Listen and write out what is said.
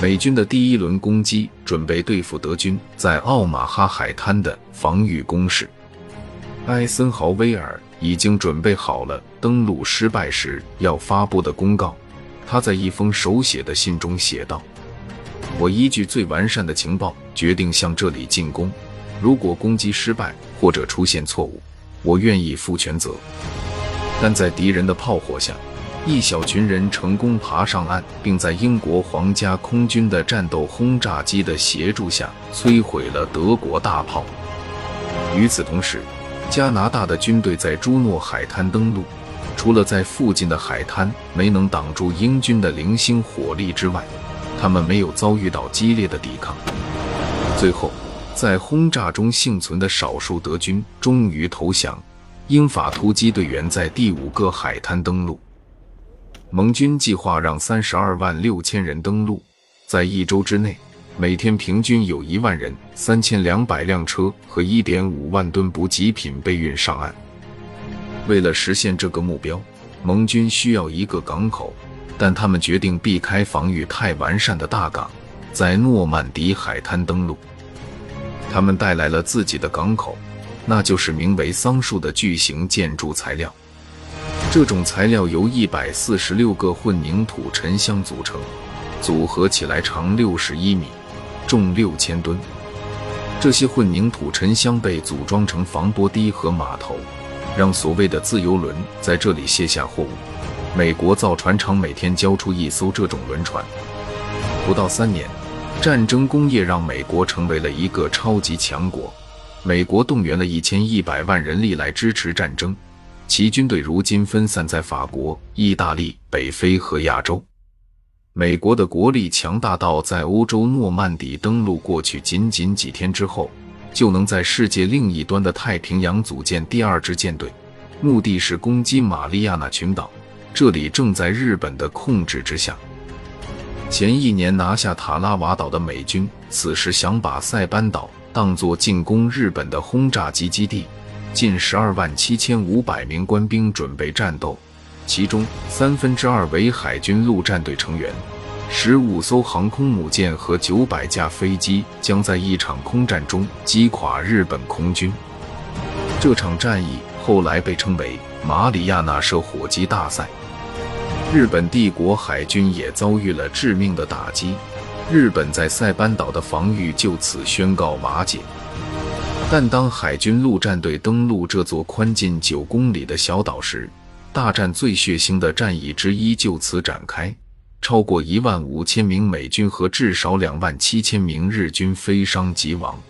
美军的第一轮攻击准备对付德军在奥马哈海滩的防御工事。艾森豪威尔已经准备好了登陆失败时要发布的公告。他在一封手写的信中写道：“我依据最完善的情报，决定向这里进攻。如果攻击失败或者出现错误，我愿意负全责。”但在敌人的炮火下，一小群人成功爬上岸，并在英国皇家空军的战斗轰炸机的协助下摧毁了德国大炮。与此同时，加拿大的军队在朱诺海滩登陆。除了在附近的海滩没能挡住英军的零星火力之外，他们没有遭遇到激烈的抵抗。最后，在轰炸中幸存的少数德军终于投降。英法突击队员在第五个海滩登陆。盟军计划让三十二万六千人登陆，在一周之内，每天平均有一万人、三千两百辆车和一点五万吨补给品被运上岸。为了实现这个目标，盟军需要一个港口，但他们决定避开防御太完善的大港，在诺曼底海滩登陆。他们带来了自己的港口，那就是名为桑树的巨型建筑材料。这种材料由一百四十六个混凝土沉箱组成，组合起来长六十一米，重六千吨。这些混凝土沉箱被组装成防波堤和码头。让所谓的自由轮在这里卸下货物。美国造船厂每天交出一艘这种轮船。不到三年，战争工业让美国成为了一个超级强国。美国动员了一千一百万人力来支持战争，其军队如今分散在法国、意大利、北非和亚洲。美国的国力强大到在欧洲诺曼底登陆过去仅仅几天之后。就能在世界另一端的太平洋组建第二支舰队，目的是攻击马里亚纳群岛。这里正在日本的控制之下。前一年拿下塔拉瓦岛的美军，此时想把塞班岛当作进攻日本的轰炸机基地。近十二万七千五百名官兵准备战斗，其中三分之二为海军陆战队成员。十五艘航空母舰和九百架飞机将在一场空战中击垮日本空军。这场战役后来被称为马里亚纳射火机大赛。日本帝国海军也遭遇了致命的打击，日本在塞班岛的防御就此宣告瓦解。但当海军陆战队登陆这座宽近九公里的小岛时，大战最血腥的战役之一就此展开。超过一万五千名美军和至少两万七千名日军飞伤即亡。